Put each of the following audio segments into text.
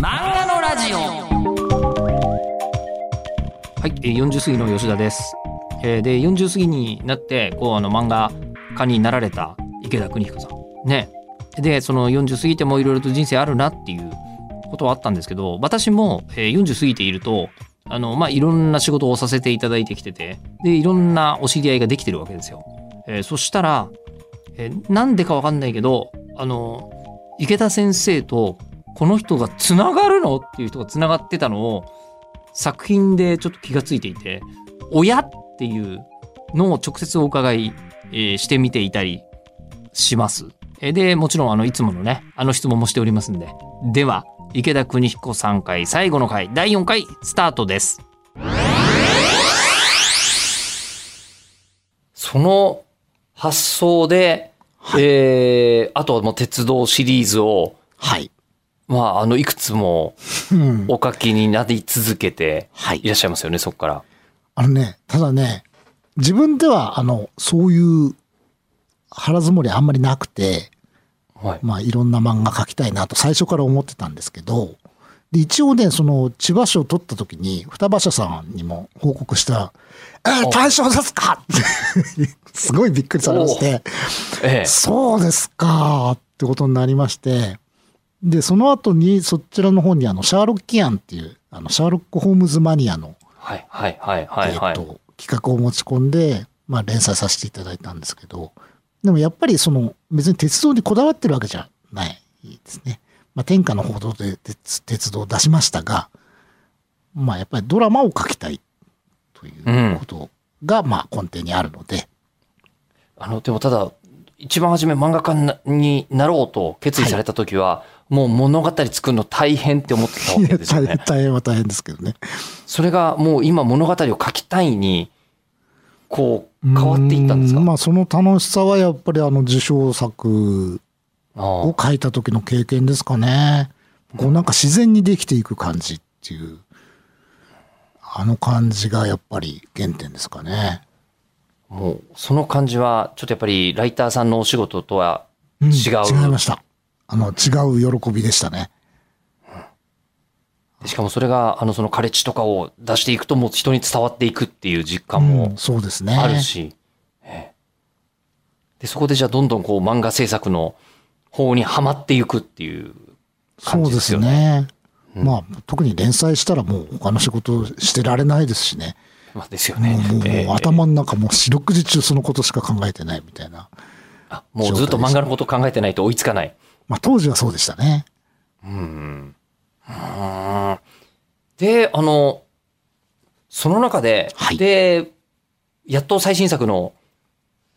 漫画のラジオはい、えー40過ぎの吉田です。えーで、40過ぎになって、こう、あの、漫画家になられた池田邦彦さん。ね。で、その40過ぎてもいろいろと人生あるなっていうことはあったんですけど、私も、えー40過ぎていると、あの、まあ、いろんな仕事をさせていただいてきてて、で、いろんなお知り合いができてるわけですよ。えーそしたら、えーなんでかわかんないけど、あの、池田先生とこの人がつながるの？っていう人がつながってたのを作品でちょっと気がついていて親っていうのを直接お伺い、えーしてみていたりします。えーでもちろんあのいつものねあの質問もしておりますんででは池田邦彦さん回最後の回第4回スタートです。その発想で、えーあとはもう鉄道シリーズをはい。まあ、あの、いくつもうん。お書きになり続けてはいいらっしゃいますよね、そこから。あのね、ただね、自分では、あの、そういう腹積もりあんまりなくて、はい。まあ、いろんな漫画描きたいなと最初から思ってたんですけど、で一応ね、その、千葉市を取った時に、双葉社さんにも報告した、えー、大賞ですか？ってすごいびっくりされまして、ええ。そうですかってことになりまして、で、その後にそちらの方にあの、シャーロッキアンっていう、あの、シャーロック・ホームズマニアの、はい、はい、はい、はい、はい。えっと、企画を持ち込んで、まあ、連載させていただいたんですけど、でもやっぱりその、別に鉄道にこだわってるわけじゃないですね。まあ、天下の報道で鉄鉄道を出しましたが、まあ、やっぱりドラマを書きたいということが、まあ、根底にあるので、あの、でもただ、一番初め漫画家になろうと決意された時は、もう物語作るの大変って思ってたわけですよ 大変ね。大変は大変ですけどね。それがもう今物語を書きたいに、こう、変わっていったんですか？うまあ、その楽しさはやっぱりあの受賞作あを書いた時の経験ですかね。こうなんか自然にできていく感じっていう、あの感じがやっぱり原点ですかね。あもう、その感じは、ちょっとやっぱりライターさんのお仕事とはうん違う。違いました。あの、違う喜びでしたね。しかもそれが、あの、そのカレッジとかを出していくと、もう人に伝わっていくっていう実感うもんそうですね。あるし、ええで、そこでじゃあどんどんこう漫画制作の方にはまっていくっていう感そうでじですよすね。ね。まあ、特に連載したらもう他の仕事してられないですしね。まあですよね。もうええもう頭の中もう四六時中そのことしか考えてないみたいな。あもうずっと漫画のこと考えてないと追いつかない。まあ当時はそうでしたね。うん。うんで、あの、その中で、はいで、やっと最新作の、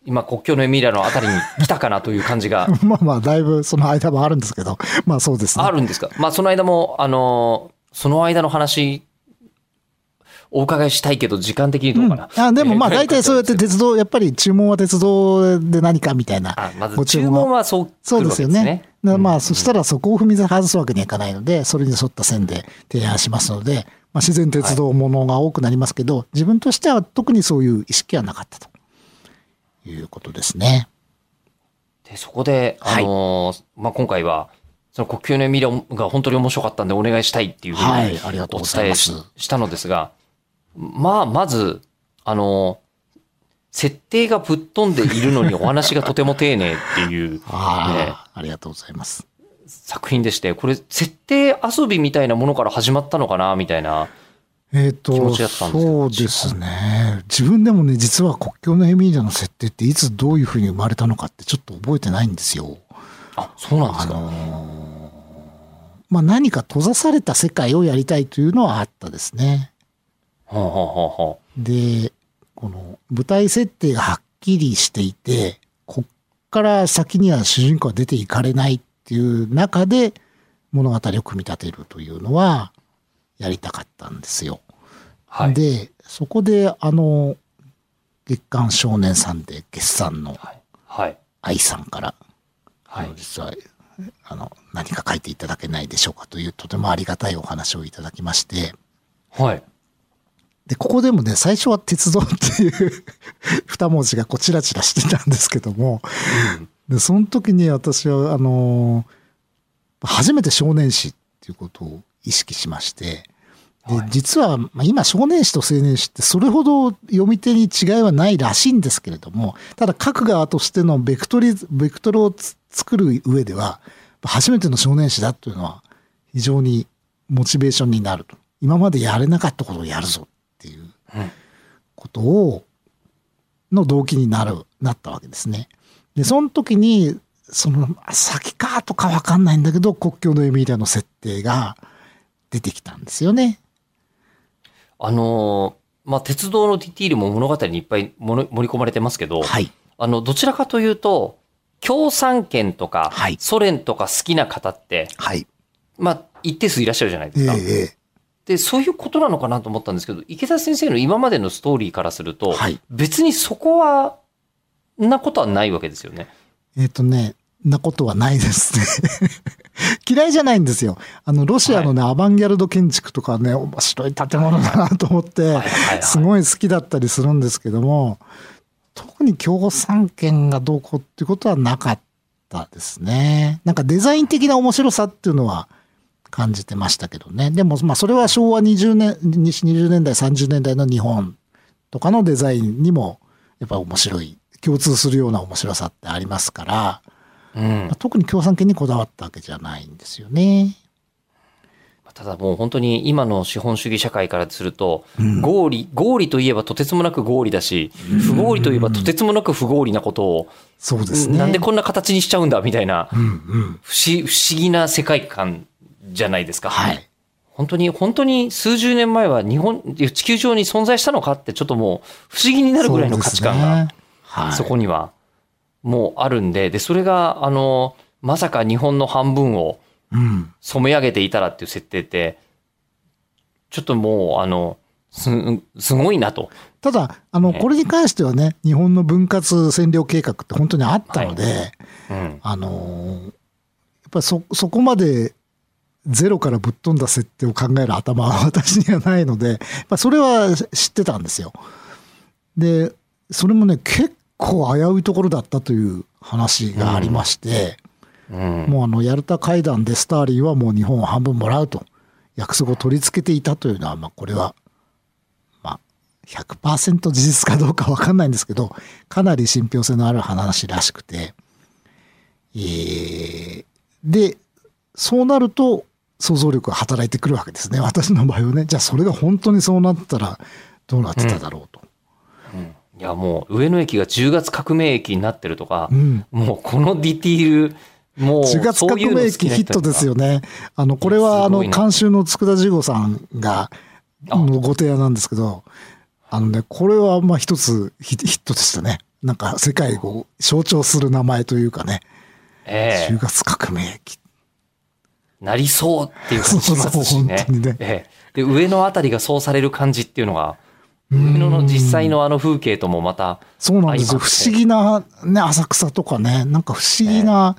今、国境のエミリアのあたりに来たかなという感じが まあまあ、だいぶその間もあるんですけど、まあそうですね。あるんですかまあ、その間も、あの、その間の話、お伺いしたいけど、時間的にどうかな。うんあでもまあえー大体そうやって鉄道、やっぱり注文は鉄道で何かみたいな。あ、まずご注文はそうそうですよね。まあ、そしたら、らそこを踏み外すわけにはいかないので、それに沿った線で提案しますので、まあ自然鉄道ものが多くなりますけど、自分としては特にそういう意識はなかったということですね。でそこで、あのーまあ、今回は、その国境のエミリアが本当に面白かったんでお願いしたいっていうふうにはいありがとうおございます伝えししたのですが、まあ、まず、あのー設定がぶっ飛んでいるのにお話がとても丁寧っていう あねあ、ありがとうございます。作品でして、これ、設定遊びみたいなものから始まったのかな、みたいな。えっ、と気持ちだったんですけどそうですね。自分でもね、実は国境のエミーリアの設定っていつどういうふうに生まれたのかってちょっと覚えてないんですよ。あ、そうなんですか。あのーまあ何か閉ざされた世界をやりたいというのはあったですね。はあ、はあはあはで、この舞台設定がはっきりしていて、こっから先には主人公は出ていかれないっていう中で物語を組み立てるというのはやりたかったんですよ。あ、はい。で、そこであの、月刊少年さんで月産のはい。はい。愛さんから、はいあの実は、あの、何か書いていただけないでしょうかというとてもありがたいお話をいただきまして、はい。で、ここでもね、最初は鉄道っていう 二文字がこうチラチラしてたんですけども、で、その時に私は、あの、初めて少年誌っていうことを意識しまして、ではい。実は、まあ、今少年誌と青年誌ってそれほど読み手に違いはないらしいんですけれどもただ各側としてのベクトリベクトルをつ作る上では初めての少年誌だというのは非常にモチベーションになると。今までやれなかったことをやるぞっていううんことをの動機になるなったわけですね。でその時にその先かとかわかんないんだけど国境のエミリアの設定が出てきたんですよね。あのーまあ、鉄道のディティールも物語にいっぱい盛り込まれてますけど、はい。あの、どちらかというと、共産圏とかはい、ソ連とか好きな方って、はい。まあ、一定数いらっしゃるじゃないですか。ええええで、そういうことなのかなと思ったんですけど、池田先生の今までのストーリーからすると、はい別にそこは、なことはないわけですよね。えっ、とね、なことはないですね。嫌いじゃないんですよ。あの、ロシアのね、アバンギャルド建築とかね、面白い建物だなと思ってはいはいはい、すごい好きだったりするんですけども、特に共産権がどうこうっていうことはなかったですね。なんかデザイン的な面白さっていうのは感じてましたけどね。でも、まあ、それは昭和20年、20年代、30年代の日本とかのデザインにも、やっぱ面白い、共通するような面白さってありますから、うんまあ。特に共産権にこだわったわけじゃないんですよね。ただもう本当に今の資本主義社会からすると、うん合理、合理といえばとてつもなく合理だし、不合理といえばとてつもなく不合理なことを、そうですね。なんでこんな形にしちゃうんだみたいな不思議な世界観じゃないですか。はい。本当に、本当に数十年前は日本、地球上に存在したのかってちょっともう不思議になるぐらいの価値観がはい、そこにはもうあるんで、で、それが、あの、まさか日本の半分をうん。染め上げていたらっていう設定って、ちょっともう、あの、す、すごいなと。ただ、あの、ねこれに関してはね、日本の分割占領計画って本当にあったので、うん。あのーやっぱりそ、そこまでゼロからぶっ飛んだ設定を考える頭は私にはないので、まあ、それは知ってたんですよ。で、それもね、結構危ういところだったという話がありまして、うん。もうあの、ヤルタ会談でスターリンはもう日本を半分もらうと約束を取り付けていたというのは、まあこれは、まあ100%事実かどうかわかんないんですけど、かなり信憑性のある話らしくて、えーで、そうなると想像力が働いてくるわけですね。私の場合はね。じゃあそれが本当にそうなったらどうなってただろうと。うんいや、もう、上野駅が10月革命駅になってるとかう、ん。もう、このディティール、もう、10月革命期ヒットですよね。あの、これは、あの、監修の佃次吾さんが、あのご提案なんですけど、あのね、これは、まあ一つヒヒットでしたね。なんか、世界を象徴する名前というかね、ええ10月革命期。なりそうっていう感じしますしねね。ええで、上のあたりがそうされる感じっていうのが、うん上野の実際のあの風景ともまた、そうなんですよ。不思議な、ね、浅草とかね、なんか不思議な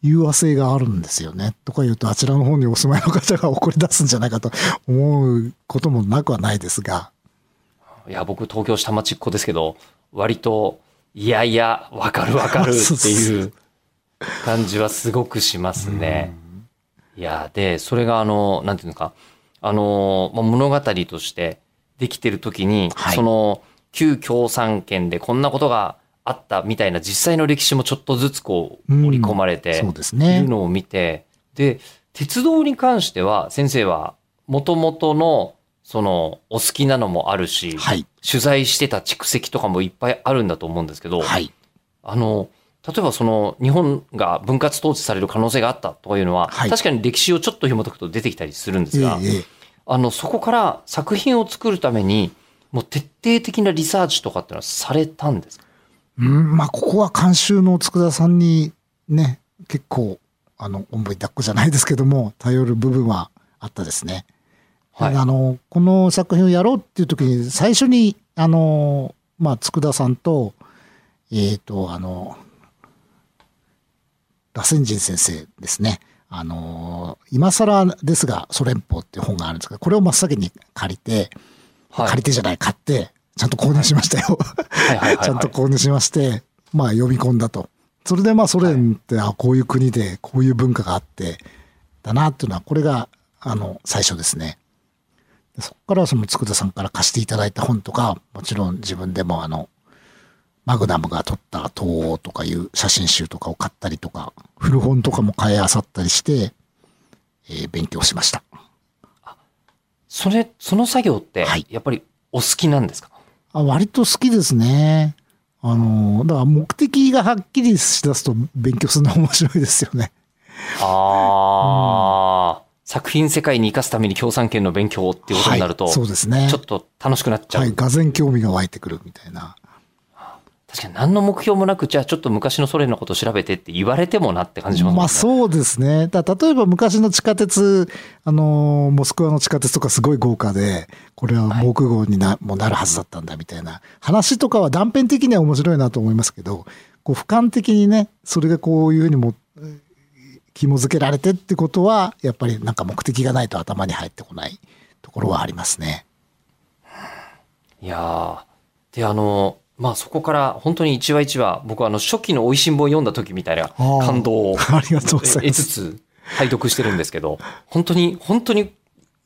融和性があるんですよね。とか言うと、あちらの方にお住まいの方が怒り出すんじゃないかと思うこともなくはないですが。いや、僕東京下町っ子ですけど、割と、いやいや、わかるわかるっていう感じはすごくしますね。いや、で、それがあの、なんていうのか、あの、まあ物語としてできてる時に、はいその、旧共産圏でこんなことがあったみたいな実際の歴史もちょっとずつこう、うん織り込まれて、そうですいねう。のを見て、で、鉄道に関しては、先生は、元々の、その、お好きなのもあるし、はい。取材してた蓄積とかもいっぱいあるんだと思うんですけど、はい。あの、例えばその、日本が分割統治される可能性があったとかいうのは、はい。確かに歴史をちょっと紐解くと出てきたりするんですが、ええええ。あの、そこから作品を作るために、もう徹底的なリサーチとかってのはされたんですか？うん、まあ、ここは監修の佃さんにね、結構、あの、おんぶに抱っこじゃないですけども、頼る部分はあったですね。はい。あの、この作品をやろうっていう時に、最初に、あの、まあ、佃さんと、えっ、と、あの、螺旋人先生ですね。あの、今更ですが、ソ連邦っていう本があるんですけど、これを真っ先に借りて、はい借りてじゃない、買って、ちゃんと購入しましたよ。はいはいはいはい ちゃんと購入しまして、まあ読み込んだと。それでまあソ連って、あこういう国でこういう文化があって、だなっていうのは、これが、あの、最初ですね。でそこからその佃さんから貸していただいた本とか、もちろん自分でもあの、マグナムが撮った東欧とかいう写真集とかを買ったりとか、古本とかも買い漁ったりして、えー勉強しました。それ、その作業ってはい、やっぱりお好きなんですか、あ割と好きですね。あの、だから目的がはっきりしだすと勉強するの面白いですよね。ああ、作品世界に生かすために共産権の勉強っていうことになると、はいそうですね。ちょっと楽しくなっちゃう。はい、がぜ興味が湧いてくるみたいな。確かに何の目標もなく、じゃあちょっと昔のソ連のことを調べてって言われてもなって感じしますね。まあそうですね。だ例えば昔の地下鉄、あのーモスクワの地下鉄とかすごい豪華で、これは防空壕にな,、もうなるはずだったんだみたいな話とかは断片的には面白いなと思いますけど、こう俯瞰的にね、それがこういうふうにもえー紐付けられてってことは、やっぱりなんか目的がないと頭に入ってこないところはありますね。いやーで、あの、まあそこから本当に一話一話、僕はあの初期の美味しんぼを読んだ時みたいな感動を。得つつ拝読してるんですけど、本当に、本当に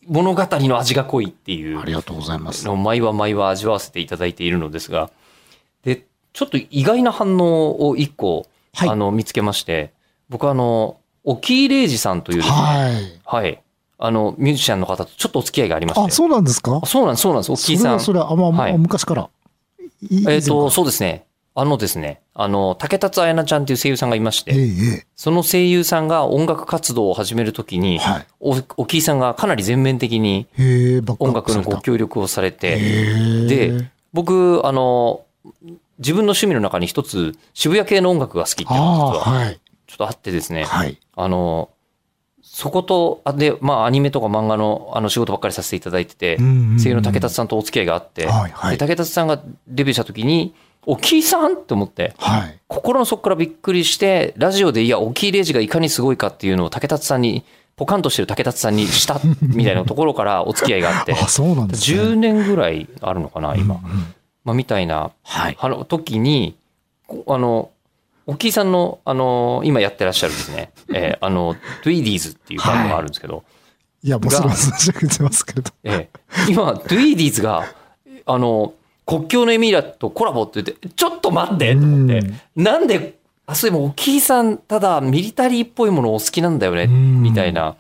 物語の味が濃いっていうありがとうございます。毎話毎話味わわせていただいているのですが、で、ちょっと意外な反応を一個、はいあの、見つけまして、僕はあの、沖井礼二さんというですね、はい。はい。あの、ミュージシャンの方とちょっとお付き合いがありまして。あ、そうなんですか？あそうなんです、そうなんです。沖井さんそれは、。それは、あ、まあ、はい昔から。いえっ、と、以前からそうですね。あのですね、あの、竹達彩菜ちゃんっていう声優さんがいまして、えええその声優さんが音楽活動を始めるときにえ。、はい。お沖井さんがかなり全面的に音楽のご協力をされて、で、僕、あの、自分の趣味の中に一つ、渋谷系の音楽が好きっていうのははい。ちょっとあってですね、はい。あの、そこと、あで、まあ、アニメとか漫画のあの仕事ばっかりさせていただいてて、声優の竹達さんとお付き合いがあって、はいはいで竹達さんがデビューした時に、沖井さんって思って、はい。心の底からびっくりして、ラジオでいや、沖井礼二がいかにすごいかっていうのを竹達さんに、ポカンとしてる竹達さんにした みたいなところからお付き合いがあって、あ、そうなんですね。10年ぐらいあるのかな、今。うんうんまあ、みたいな、はい。あの時に、こあの、沖井さんの、あの、今やってらっしゃるですね、えーあの、 TWEEDEES っていうバンドがあるんですけど、いや、もうそれは差し上げてますけど。ええ今、 TWEEDEES が、あの、国境のエミーラとコラボって言って、ちょっと待ってと思って、なんで、あ、そういえば、沖井さん、ただ、ミリタリーっぽいものお好きなんだよね、うんみたいな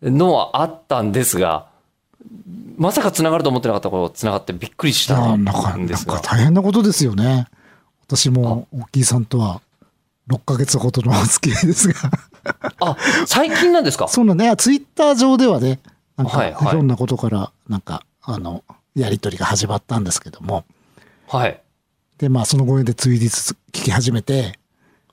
のはあったんですが、まさか繋がると思ってなかったこと繋がってびっくりしたなんか、んですが。なんか大変なことですよね。私も、大きいさんとは、6ヶ月ほどのお付き合いですが。あ、最近なんですか？そうなんね、ツイッター上ではね、なんか、はいはいいろんなことから、なんか、あの、やりとりが始まったんですけども。はい。で、まあ、そのご縁でツイディス聞き始めて、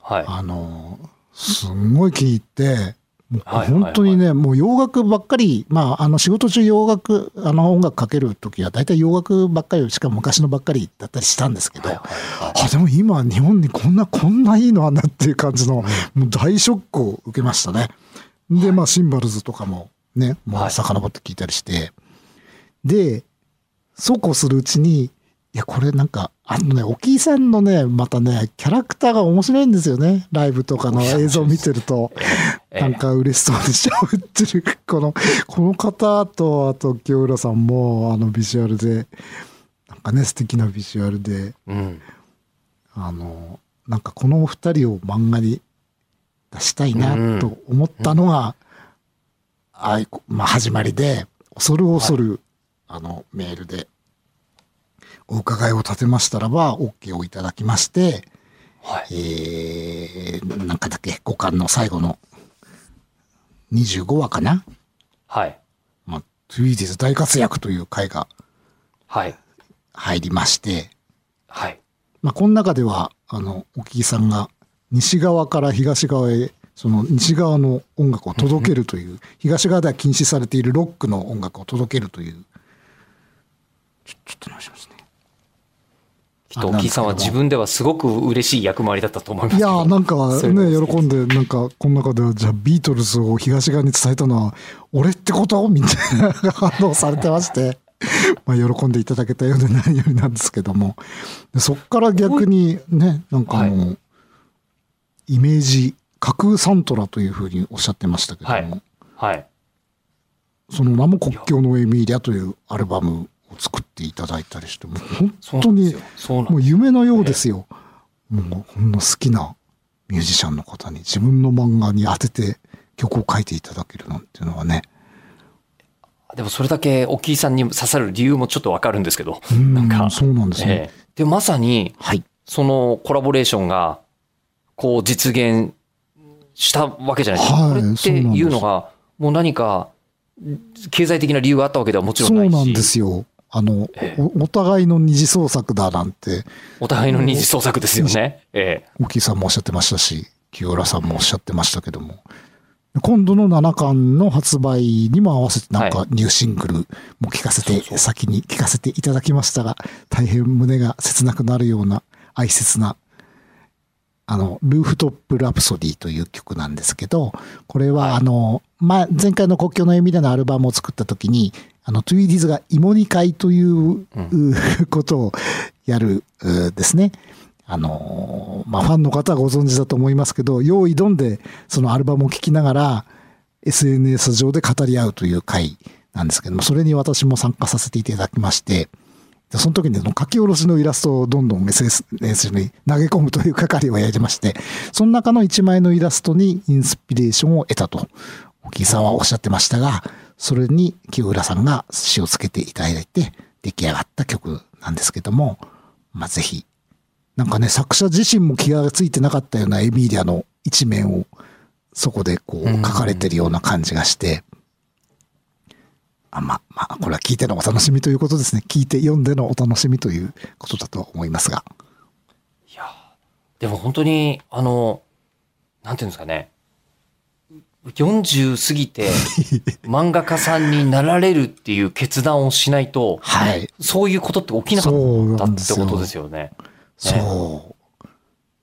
はい。あの、すんごい気に入って、はい本当にね、もう洋楽ばっかり、まあ、あの仕事中洋楽、あの音楽かけるときは大体洋楽ばっかり、しかも昔のばっかりだったりしたんですけど、はいあ、でも今日本にこんな、こんないいのあんなっていう感じの、もう大ショックを受けましたね。で、まあ、シンバルズとかもね、もはい。う遡って聞いたりして、で、そうこうするうちに、いや、これなんか、あのね、沖井さんのね、またね、キャラクターが面白いんですよね。ライブとかの映像を見てると。ええなんか嬉しそうに喋ってる。この、この方と、あと、清浦さんも、あの、ビジュアルで、なんかね、素敵なビジュアルで、うん。あの、なんかこのお二人を漫画に出したいなうんと思ったのが、あいこまあ、始まりで、恐る恐る、あの、メールで、お伺いを立てましたらば、OK をいただきまして、はい。えー、なんかだっけ、5巻の最後の25話かな？はい。まあ、トゥイーディズ大活躍という回がはい。入りまして、はい。まあ、この中では、あの、沖井さんが西側から東側へ、その西側の音楽を届けるという、東側では禁止されているロックの音楽を届けるという、ちょちょっと直しますね。きっと、沖井さんは自分ではすごく嬉しい役回りだったと思いますい。やーなんかね、喜んで、なんか、この中では、じゃあビートルズを東側に伝えたのは、俺ってこと？みたいな反応されてまして、まあ、喜んでいただけたようでないようなんですけども、でそっから逆にね、なんかもう、イメージ、架空サントラというふうにおっしゃってましたけども、はい。はい。その名も国境のエミーリアというアルバムを作っていただいたりして、もう本当にもう夢のようですよ。もうこんな好きなミュージシャンの方に自分の漫画に当てて曲を書いていただけるなんていうのはね。でもそれだけ沖井さんに刺さる理由もちょっとわかるんですけど。うんなんかそうなんですね。ええで、まさに、はい。そのコラボレーションが、こう実現したわけじゃないですか。はいこれっていうのが、もう何か、経済的な理由があったわけではもちろんないし。そうなんですよ。あの、えおお互いの二次創作だなんて、お互いの二次創作ですよね。ええ。沖井さんもおっしゃってましたし、清浦さんもおっしゃってましたけども、今度の7巻の発売にも合わせてなんかニューシングルも聞かせて、先に聞かせていただきましたが、大変胸が切なくなるような哀切な、あの、ルーフトップラプソディという曲なんですけど、これはあの、ま、前回の国境の絵みたいなアルバムを作った時に、あの、トゥイディズが芋煮会という、う ことをやるうですね。あのーまあ、ファンの方はご存知だと思いますけど、用意どんでそのアルバムを聴きながら SNS 上で語り合うという回なんですけども、それに私も参加させていただきまして、でその時にその書き下ろしのイラストをどんどん SNS に投げ込むという係をやりまして、その中の一枚のイラストにインスピレーションを得たと、沖井さんはおっしゃってましたが、それに清浦さんが詩をつけていただいて出来上がった曲なんですけども、まあ、ぜひなんかね、作者自身も気がついてなかったようなエミーリアの一面をそこでこううん。書かれてるような感じがして、あまあ、まあ、これは聞いてのお楽しみということですね。聞いて読んでのお楽しみということだと思いますが。いや、でも本当に、あの、なんていうんですかね。40過ぎて 漫画家さんになられるっていう決断をしないと、はい。そういうことって起きなかったってことですよね。そう。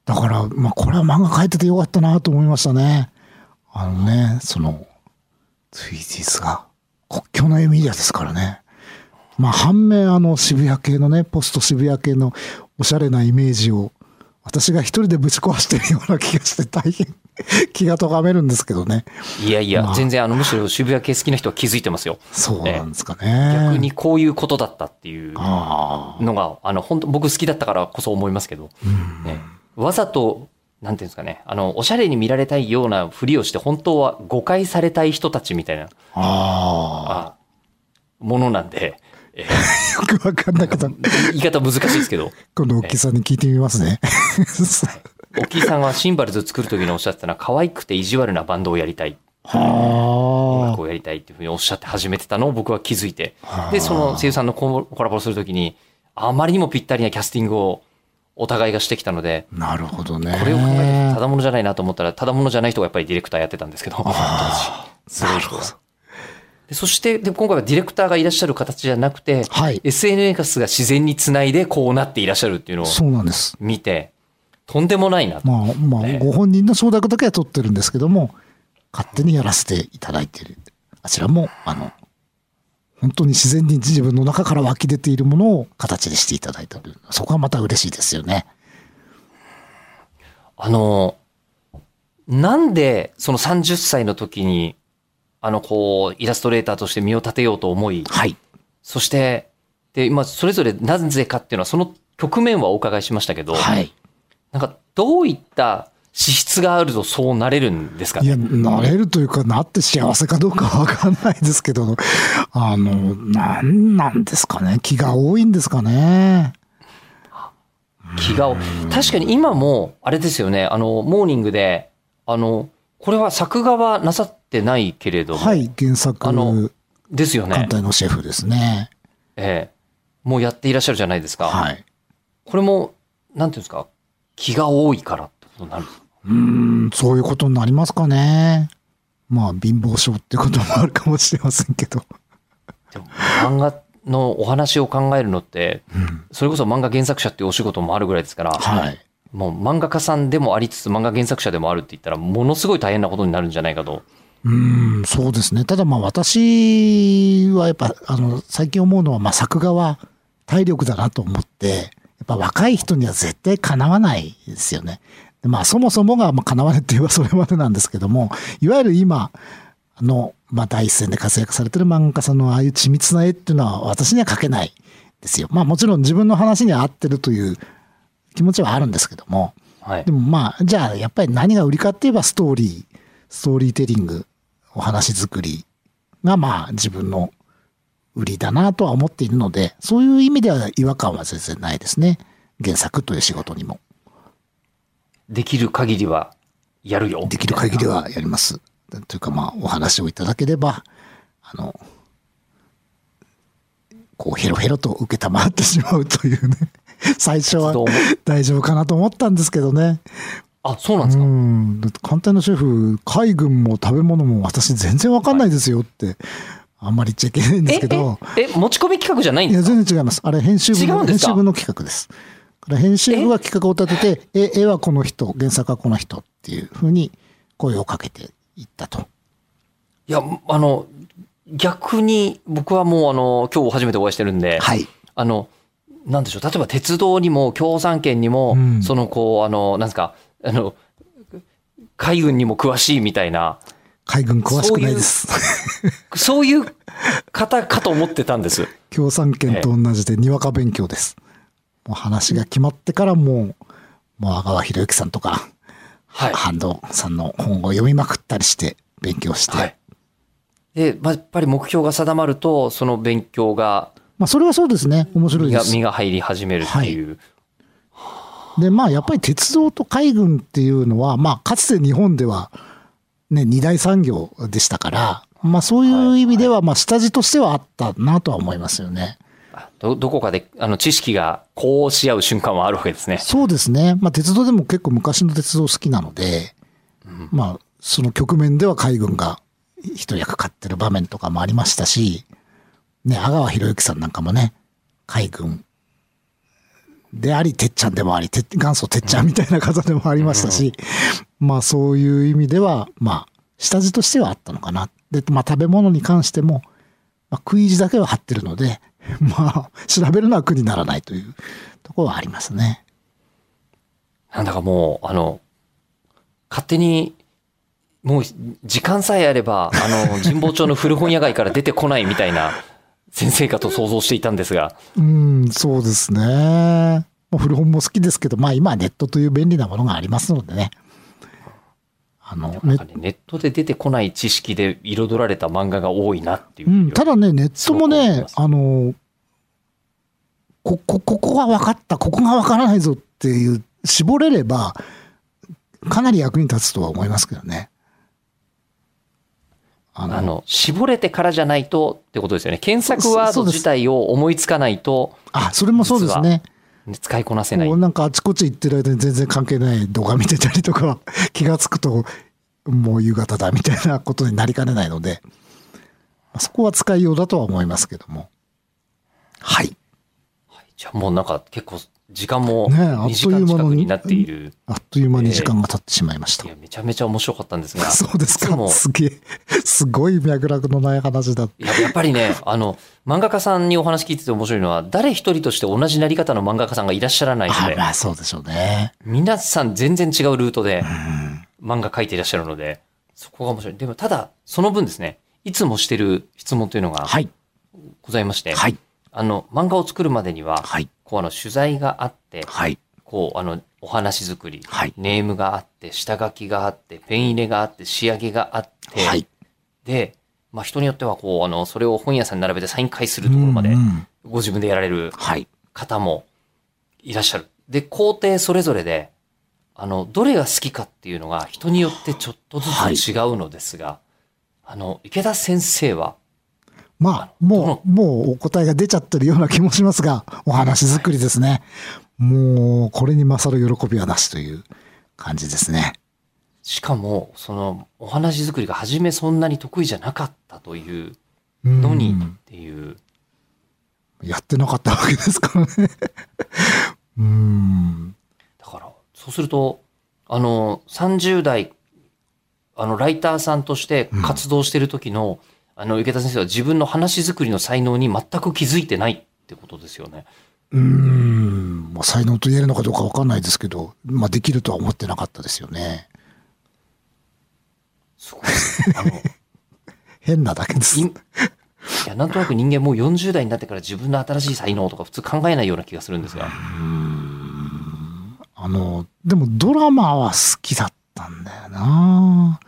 だから、まあ、これは漫画描いててよかったなと思いましたね。あのね、その、ツイーティスが国境のエミリアですからね。まあ、反面、あの、渋谷系のね、ポスト渋谷系のおしゃれなイメージを、私が一人でぶち壊してるような気がして大変 気が咎めるんですけどね。いやいや、まあ全然あの、むしろ渋谷系好きな人は気づいてますよ。そうなんですかね。逆にこういうことだったっていう。のが、あの、本当僕好きだったからこそ思いますけど、うんね、わざと、なんていうんですかね、あの、おしゃれに見られたいようなふりをして、本当は誤解されたい人たちみたいな、あものなんで、えー よくわかんないけど、言い方難しいですけど、今度、大木さんに聞いてみますね。沖井さんはシンバルズ作る時におっしゃってたのは、可愛くて意地悪なバンドをやりたい、音は楽をやりたいっていうふうにおっしゃって始めてたのを僕は気づいて、あ。で、その声優さんのココラボするときに、あまりにもぴったりなキャスティングをお互いがしてきたので、なるほどね。これを考えてただものじゃないなと思ったら、ただものじゃない人がやっぱりディレクターやってたんですけど、すごい人そして、で今回はディレクターがいらっしゃる形じゃなくて、はい。SNS が自然につないでこうなっていらっしゃるっていうのをそうなんです。見て、とんでもないなと。まあ、まあ、ねご本人の承諾だけは取ってるんですけども、勝手にやらせていただいている。あちらも、あの、本当に自然に自分の中から湧き出ているものを形にしていただいている。そこはまた嬉しいですよね。あの、なんでその30歳の時に、あの、こう、イラストレーターとして身を立てようと思い、はい。そして、で、今、それぞれなぜかっていうのは、その局面はお伺いしましたけど、はい。なんか、どういった資質があるとそうなれるんですかいや、ね。なれるというか、なって幸せかどうかわかんないですけど、あの、なんなんですかね？気が多いんですかね？気が、確かに今も、あれですよね、あの、モーニングで、あの、これは作画はなさってないけれども、はい。原作、あのですよね。艦隊のシェフですね。ええ。もうやっていらっしゃるじゃないですか。はい。これも、なんていうんですか、気が多いからってことになるんですか？うーん、そういうことになりますかね。まあ、貧乏症ってこともあるかもしれませんけど。でも漫画のお話を考えるのって、うん。それこそ漫画原作者っていうお仕事もあるぐらいですから、はい。もう漫画家さんでもありつつ漫画原作者でもあるって言ったら、ものすごい大変なことになるんじゃないかと。うーん、そうですね。ただまあ私はやっぱ、あの、最近思うのは、まあ作画は体力だなと思って、やっぱ若い人には絶対かなわないですよね。でまあそもそもが、まあ、かなわないって言えばそれまでなんですけども、いわゆる今、の、まあ、第一線で活躍されてる漫画家さんのああいう緻密な絵っていうのは私には描けないですよ。まあもちろん自分の話には合ってるという気持ちはあるんですけども、はいで。もまあ、じゃあやっぱり何が売りかって言えばストーリー、ストーリーテリング、お話作りがまあ自分の売りだなとは思っているので、そういう意味では違和感は全然ないですね。原作という仕事にも。できる限りはやるよ。できる限りはやります。というかまあお話をいただければ、あの、こうヘロヘロと受けたまってしまうというね。最初は大丈夫かなと思ったんですけどね。あ、そうなんでうすか？ん。だって艦隊のシェフ、海軍も食べ物も私全然わかんないですよって、あんまり言っちゃいけないんですけど。え、え、え持ち込み企画じゃないんいや、ですか？全然違います。あれ、編集部の、編集部の企画です。だから編集部は企画を立てて、え、絵はこの人、原作はこの人っていうふうに声をかけていったと。いや、あの、逆に僕はもうあの、今日初めてお会いしてるんで、はい。あの、なんでしょう、例えば鉄道にも共産圏にも、うんそのこう、あの、なんですか、あの、海軍にも詳しいみたいな、海軍詳しくないです。そういう方かと思ってたんです。共産圏と同じでにわか勉強です。もう話が決まってからもう、もう阿川博之さんとか、はい。ハンドさんの本を読みまくったりして、勉強して。はい。で、まあ、やっぱり目標が定まると、その勉強が、まあ、それはそうですね。面白いです。身が入り始めるっていう。で、まあ、やっぱり鉄道と海軍っていうのは、まあ、かつて日本では、ね、二大産業でしたから、まあ、そういう意味では、まあ、下地としてはあったなとは思いますよね。ど、どこかで、あの、知識がこうし合う瞬間はあるわけですね。そうですね。まあ、鉄道でも結構昔の鉄道好きなので、まあ、その局面では海軍が一役買ってる場面とかもありましたし、ね、阿川博之さんなんかもね、海軍であり、てっちゃんでもあり、て元祖てっちゃんみたいな方でもありましたし、まあそういう意味では、まあ、下地としてはあったのかな。で、まあ食べ物に関しても、まあ、食い意地だけは張ってるので、まあ、調べるのは苦にならないというところはありますね。なんだかもう、あの、勝手に、もう、時間さえあれば、あの、神保町の古本屋街から出てこないみたいな 先生かと想像していたんですが、うん、そうですね。まあ古本も好きですけど、まあ今はネットという便利なものがありますのでね。あの、ねネットで出てこない知識で彩られた漫画が多いなっていうう。ん、ただね、ネットもねあの、こ、こ、ここが分かった、ここが分からないぞっていう、絞れれば、かなり役に立つとは思いますけどね。ああの、絞れてからじゃないとってことですよね。検索ワード自体を思いつかないと、あ、それもそうですね。使いこなせない。なんかあちこち行ってる間に全然関係ない動画見てたりとか、気がつくと、もう夕方だみたいなことになりかねないので、まあそこは使いようだとは思いますけども。はい。じゃあもうなんか結構時間もねえあっ2という間の時間近くになっている。あっという間に時間が経ってしまいました。いや、めちゃめちゃ面白かったんですが。そうですか。すげえ。すごい脈絡のない話だ。いややっぱりね、あの、漫画家さんにお話聞いてて面白いのは、誰一人として同じなり方の漫画家さんがいらっしゃらないのあで、まあそうでしょうね。皆さん全然違うルートでうん。漫画描いていらっしゃるので、そこが面白い。でも、ただ、その分ですね、いつもしてる質問というのがはい。ございまして、はい。あの、漫画を作るまでには、はい。こう、あの、取材があって、はい。こう、あの、お話作り、はいネームがあって、下書きがあって、ペン入れがあって、仕上げがあって、はい。で、まあ、人によっては、こう、あの、それを本屋さんに並べてサイン会するところまでご自分でやられるはい。方もいらっしゃる。で、工程それぞれで、あの、どれが好きかっていうのが人によってちょっとずつ違うのですが、あの、池田先生は、まあ、もう、もうお答えが出ちゃってるような気もしますが、お話作りですね。もう、これに勝る喜びはなしという感じですね。しかも、その、お話作りが初めそんなに得意じゃなかったといううんのにっていう、やってなかったわけですからね。うん。だから、そうすると、あの、30代、あの、ライターさんとして活動してる時の、あの、池田先生は自分の話作りの才能に全く気づいてないってことですよね。うーん。まあ、才能と言えるのかどうかわかんないですけど、まあ、できるとは思ってなかったですよね。すごい。あの、変なだけです。いいや、なんとなく人間もう40代になってから自分の新しい才能とか普通考えないような気がするんですが。あの、でもドラマは好きだったんだよな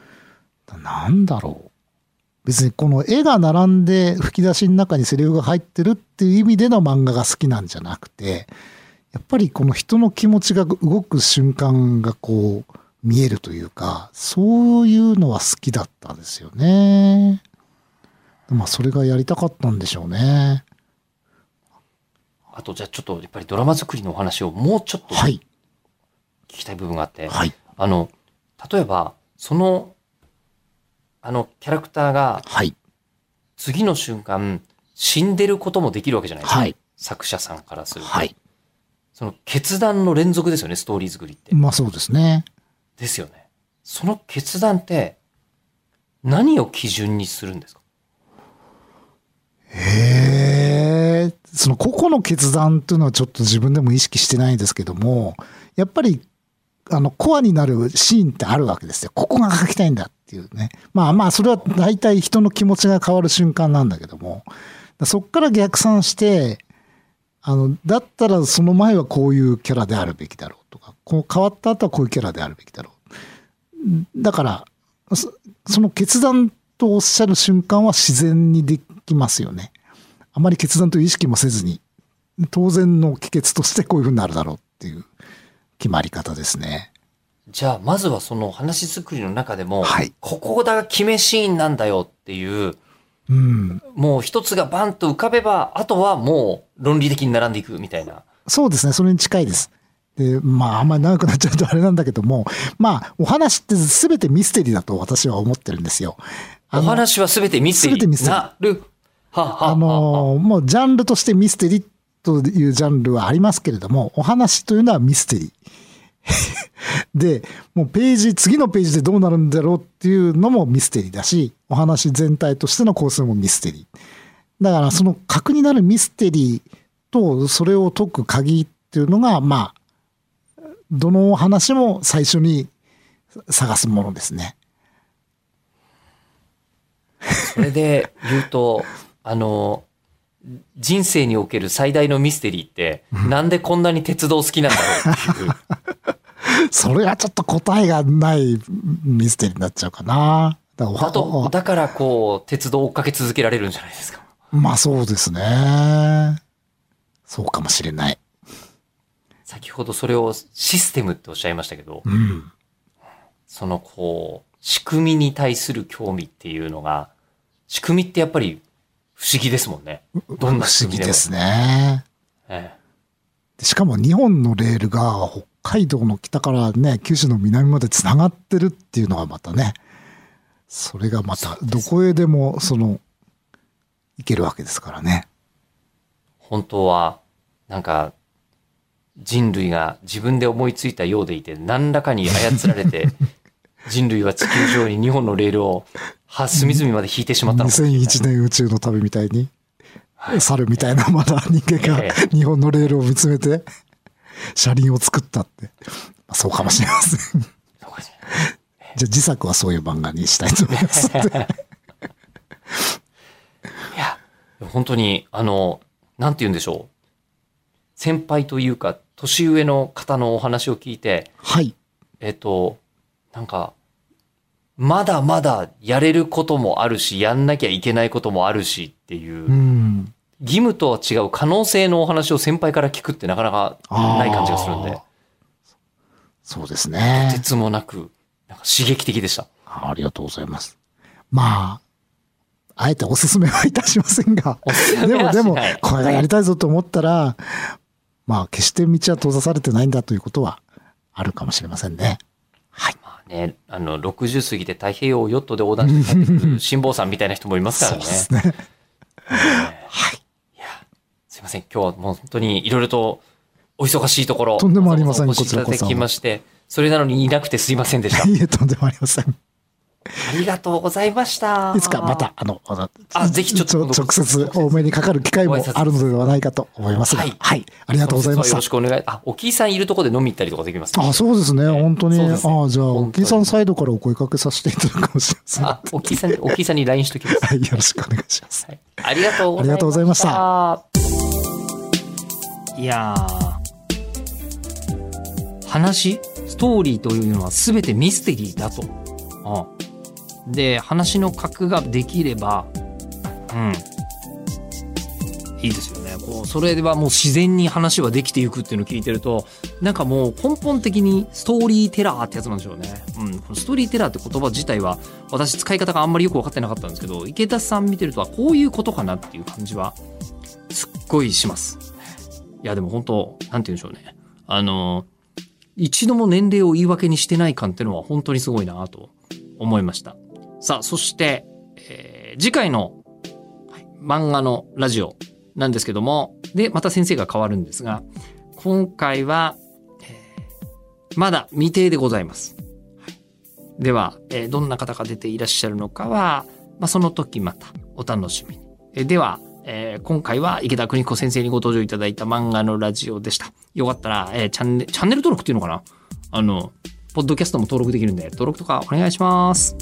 なんだろう。別にこの絵が並んで吹き出しの中にセリフが入ってるっていう意味での漫画が好きなんじゃなくて、やっぱりこの人の気持ちが動く瞬間がこう見えるというか、そういうのは好きだったんですよね。まあそれがやりたかったんでしょうね。あと、じゃあちょっとやっぱりドラマ作りのお話をもうちょっと聞はい。きたい部分があって、はい。あの、例えば、その、あのキャラクターがはい。次の瞬間死んでることもできるわけじゃないですか。はい。作者さんからすると。はい。その決断の連続ですよね、ストーリー作りって。まあそうですね。ですよね。その決断って何を基準にするんですか？へえ。その個々の決断っていうのはちょっと自分でも意識してないんですけども、やっぱり、あの、コアになるシーンってあるわけですよ。ここが書きたいんだっていうね。まあまあ、それは大体人の気持ちが変わる瞬間なんだけども、そっから逆算して、あの、だったらその前はこういうキャラであるべきだろうとか、こう変わった後はこういうキャラであるべきだろう。だから、その決断とおっしゃる瞬間は自然にできますよね。あまり決断という意識もせずに、当然の帰結としてこういうふうになるだろうっていう決まり方ですね。じゃあ、まずはその話作りの中でも、はいここが決めシーンなんだよっていう、うん。もう一つがバンと浮かべば、あとはもう論理的に並んでいくみたいな。そうですね。それに近いです。で、まあ、あんまり長くなっちゃうとあれなんだけども、まあ、お話って全てミステリーだと私は思ってるんですよ。お話は全てミステリー。全てミステリーなる。はあ、はあ、あの、もうジャンルとしてミステリーというジャンルはありますけれども、お話というのはミステリー。で、もうページ、次のページでどうなるんだろうっていうのもミステリーだし、お話全体としての構成もミステリー。だからその核になるミステリーとそれを解く鍵っていうのが、まあ、どのお話も最初に探すものですね。それで言うと、あの、人生における最大のミステリーって、なんでこんなに鉄道好きなんだろうっていう。それはちょっと答えがないミステリーになっちゃうかな。だかと、おだからこう、鉄道を追っかけ続けられるんじゃないですか。まあそうですね。そうかもしれない。先ほどそれをシステムっておっしゃいましたけど、うん。そのこう、仕組みに対する興味っていうのが、仕組みってやっぱり不思議ですもんね。どんな不思議ですね。えでしかも日本のレールが北海道の北からね、九州の南まで繋がってるっていうのがまたね、それがまたどこへでもその、行けるわけですからね。本当は、なんか、人類が自分で思いついたようでいて、何らかに操られて、人類は地球上に2本のレールを、は、隅々まで引いてしまったのかもしれない。2001年宇宙の旅みたいに、はい猿みたいなまだ人間がえ日本のレールを見つめて、車輪を作ったって。まあそうかもしれません。じゃあ自作はそういう漫画にしたいと思います。いや、本当に、あの、なんて言うんでしょう。先輩というか、年上の方のお話を聞いて、はい。えっと、なんか、まだまだやれることもあるし、やんなきゃいけないこともあるしっていう、うん。義務とは違う可能性のお話を先輩から聞くってなかなかない感じがするんでそうですね。鉄もなく、なんか刺激的でした。ありがとうございます。まあ、あえておすすめはいたしませんが、でも、でもこれがやりたいぞと思ったら、まあ、決して道は閉ざされてないんだということはあるかもしれませんね。はい。まあね、あの、60過ぎて太平洋をヨットで横断して帰ってくる辛坊さんみたいな人もいますからね。そうですね。はい。いや、すいません。今日はもう本当にいろいろとお忙しいところ。とんでもありませんお越しいただきまして、それなのにいなくてすいませんでした。いえ、とんでもありません。ありがとうございました。いつかまた、あの、あぜひちょっと直接お目にかかる機会もあるのではないかと思いますが、はいはい、ありがとうございましたよろし。くお願い。あ、おきいさんいるところで飲み行ったりとかできますあ、そうですね、本当に。ねあじゃあ、おきさんサイドからお声かけさせていただくかもしれません。はあ、おきいさんに、おきいさんに LINE しときます。い、よろしくお願いします。はいありがとうございました。ありがとうございましたいやー話、ストーリーというのは全てミステリーだと。うん、で、話の格ができれば、うん。いいですよね。こう、それではもう自然に話はできていくっていうのを聞いてると、なんかもう根本的にストーリーテラーってやつなんでしょうね。うん。このストーリーテラーって言葉自体は、私使い方があんまりよく分かってなかったんですけど、池田さん見てると、あこういうことかなっていう感じは、すっごいします。いや、でも本当、なんて言うんでしょうね。あの、一度も年齢を言い訳にしてない感っていうのは本当にすごいなと思いました。さあ、そして、えー次回の、漫画のラジオなんですけども、で、また先生が変わるんですが、今回は、えーまだ未定でございます。では、えーどんな方が出ていらっしゃるのかは、まあ、その時またお楽しみに。えでは、えー今回は池田邦彦先生にご登場いただいた漫画のラジオでした。よかったら、えーチャンネル、チャンネル登録っていうのかな？あの、ポッドキャストも登録できるんで、登録とかお願いします。